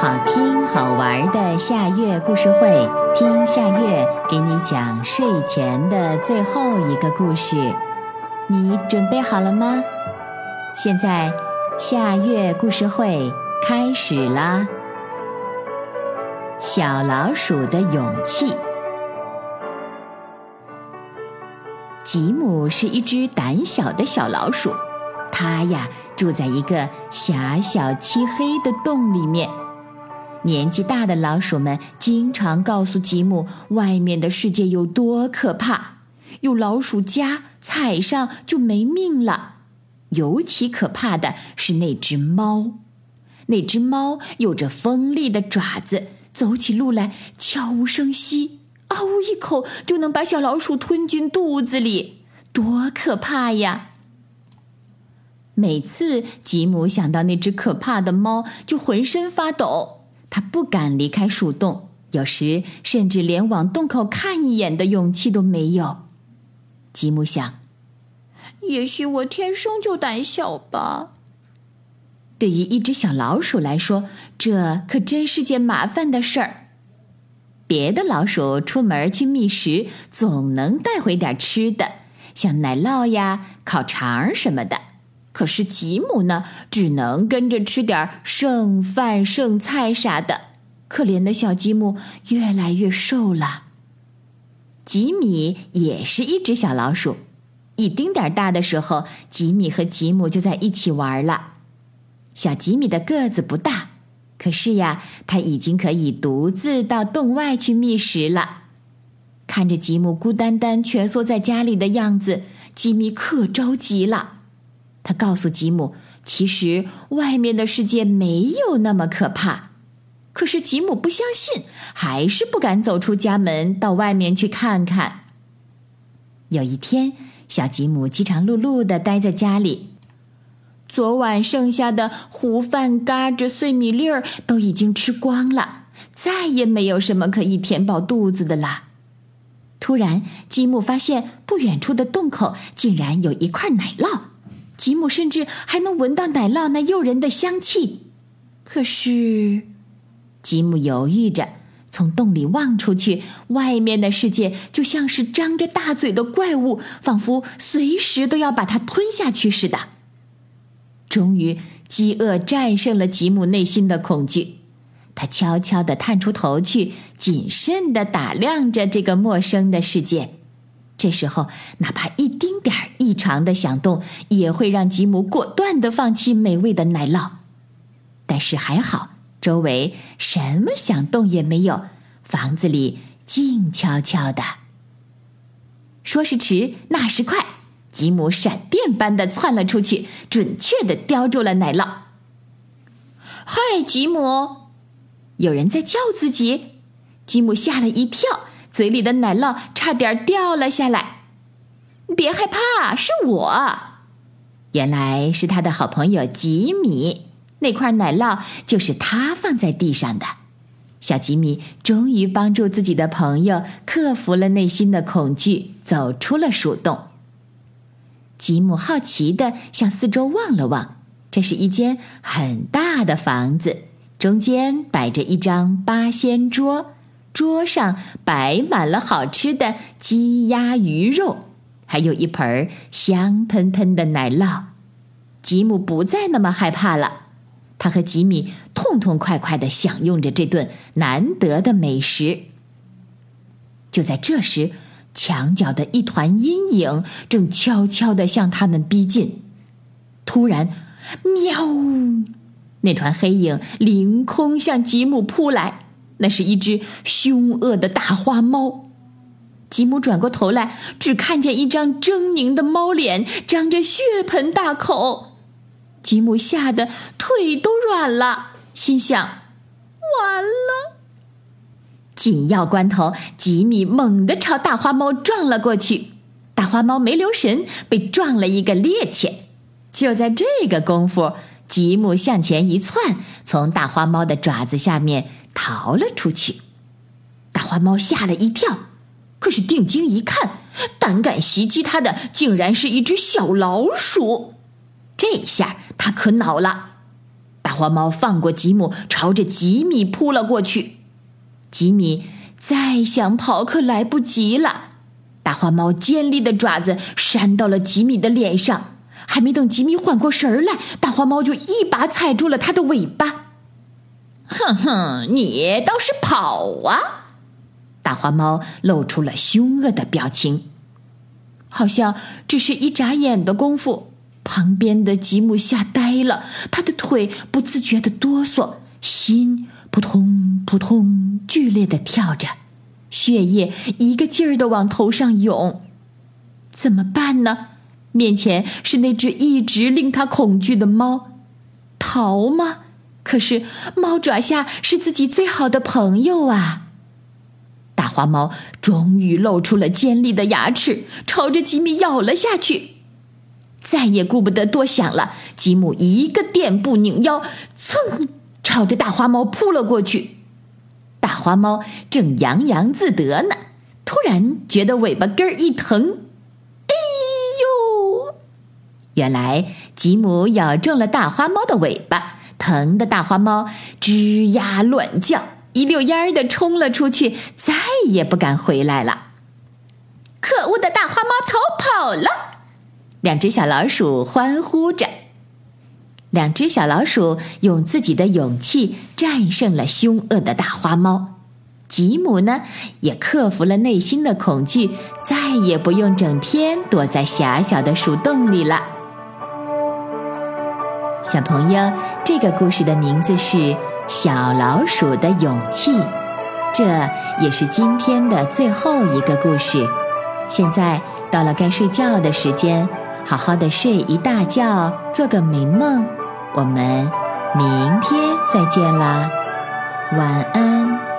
好听好玩的夏月故事会，听夏月给你讲睡前的最后一个故事。你准备好了吗？现在夏月故事会开始啦！小老鼠的勇气。吉姆是一只胆小的小老鼠，它呀住在一个狭小漆黑的洞里面。年纪大的老鼠们经常告诉吉姆，外面的世界有多可怕，有老鼠夹，踩上就没命了。尤其可怕的是那只猫，那只猫有着锋利的爪子，走起路来悄无声息，嗷呜一口就能把小老鼠吞进肚子里，多可怕呀！每次吉姆想到那只可怕的猫，就浑身发抖。他不敢离开树洞，有时甚至连往洞口看一眼的勇气都没有。吉姆想，也许我天生就胆小吧。对于一只小老鼠来说，这可真是件麻烦的事儿。别的老鼠出门去觅食，总能带回点吃的，像奶酪呀、烤肠什么的。可是吉姆呢，只能跟着吃点剩饭剩菜啥的。可怜的小吉姆越来越瘦了。吉米也是一只小老鼠，一丁点大的时候，吉米和吉姆就在一起玩了。小吉米的个子不大，可是呀，他已经可以独自到洞外去觅食了。看着吉姆孤单单蜷缩在家里的样子，吉米可着急了。他告诉吉姆，其实外面的世界没有那么可怕。可是吉姆不相信，还是不敢走出家门到外面去看看。有一天，小吉姆饥肠辘辘的待在家里，昨晚剩下的糊饭、嘎吱、碎米粒儿都已经吃光了，再也没有什么可以填饱肚子的了。突然，吉姆发现不远处的洞口竟然有一块奶酪。吉姆甚至还能闻到奶酪那诱人的香气，可是，吉姆犹豫着，从洞里望出去，外面的世界就像是张着大嘴的怪物，仿佛随时都要把它吞下去似的。终于，饥饿战胜了吉姆内心的恐惧，他悄悄地探出头去，谨慎地打量着这个陌生的世界。这时候，哪怕一丁点儿异常的响动，也会让吉姆果断的放弃美味的奶酪。但是还好，周围什么响动也没有，房子里静悄悄的。说时迟，那时快，吉姆闪电般的窜了出去，准确的叼住了奶酪。嗨，吉姆！有人在叫自己，吉姆吓了一跳。嘴里的奶酪差点掉了下来，别害怕，是我。原来是他的好朋友吉米，那块奶酪就是他放在地上的。小吉米终于帮助自己的朋友克服了内心的恐惧，走出了树洞。吉姆好奇的向四周望了望，这是一间很大的房子，中间摆着一张八仙桌。桌上摆满了好吃的鸡鸭鱼肉，还有一盆香喷喷的奶酪。吉姆不再那么害怕了，他和吉米痛痛快快的享用着这顿难得的美食。就在这时，墙角的一团阴影正悄悄的向他们逼近。突然，喵！那团黑影凌空向吉姆扑来。那是一只凶恶的大花猫，吉姆转过头来，只看见一张狰狞的猫脸，张着血盆大口。吉姆吓得腿都软了，心想：完了！紧要关头，吉米猛地朝大花猫撞了过去，大花猫没留神，被撞了一个趔趄。就在这个功夫，吉姆向前一窜，从大花猫的爪子下面。逃了出去，大花猫吓了一跳，可是定睛一看，胆敢袭击它的竟然是一只小老鼠。这下它可恼了，大花猫放过吉姆，朝着吉米扑了过去。吉米再想跑，可来不及了。大花猫尖利的爪子扇到了吉米的脸上，还没等吉米缓过神来，大花猫就一把踩住了他的尾巴。哼哼，你倒是跑啊！大花猫露出了凶恶的表情，好像只是一眨眼的功夫，旁边的吉姆吓呆了，他的腿不自觉的哆嗦，心扑通扑通剧烈的跳着，血液一个劲儿的往头上涌。怎么办呢？面前是那只一直令他恐惧的猫，逃吗？可是猫爪下是自己最好的朋友啊！大花猫终于露出了尖利的牙齿，朝着吉米咬了下去。再也顾不得多想了，吉姆一个垫步拧腰，噌，朝着大花猫扑了过去。大花猫正洋洋自得呢，突然觉得尾巴根儿一疼，原来吉姆咬中了大花猫的尾巴。疼的大花猫吱呀乱叫，一溜烟儿的冲了出去，再也不敢回来了。可恶的大花猫逃跑了！两只小老鼠欢呼着。两只小老鼠用自己的勇气战胜了凶恶的大花猫。吉姆呢，也克服了内心的恐惧，再也不用整天躲在狭小的树洞里了。小朋友，这个故事的名字是《小老鼠的勇气》，这也是今天的最后一个故事。现在到了该睡觉的时间，好好的睡一大觉，做个美梦。我们明天再见啦，晚安。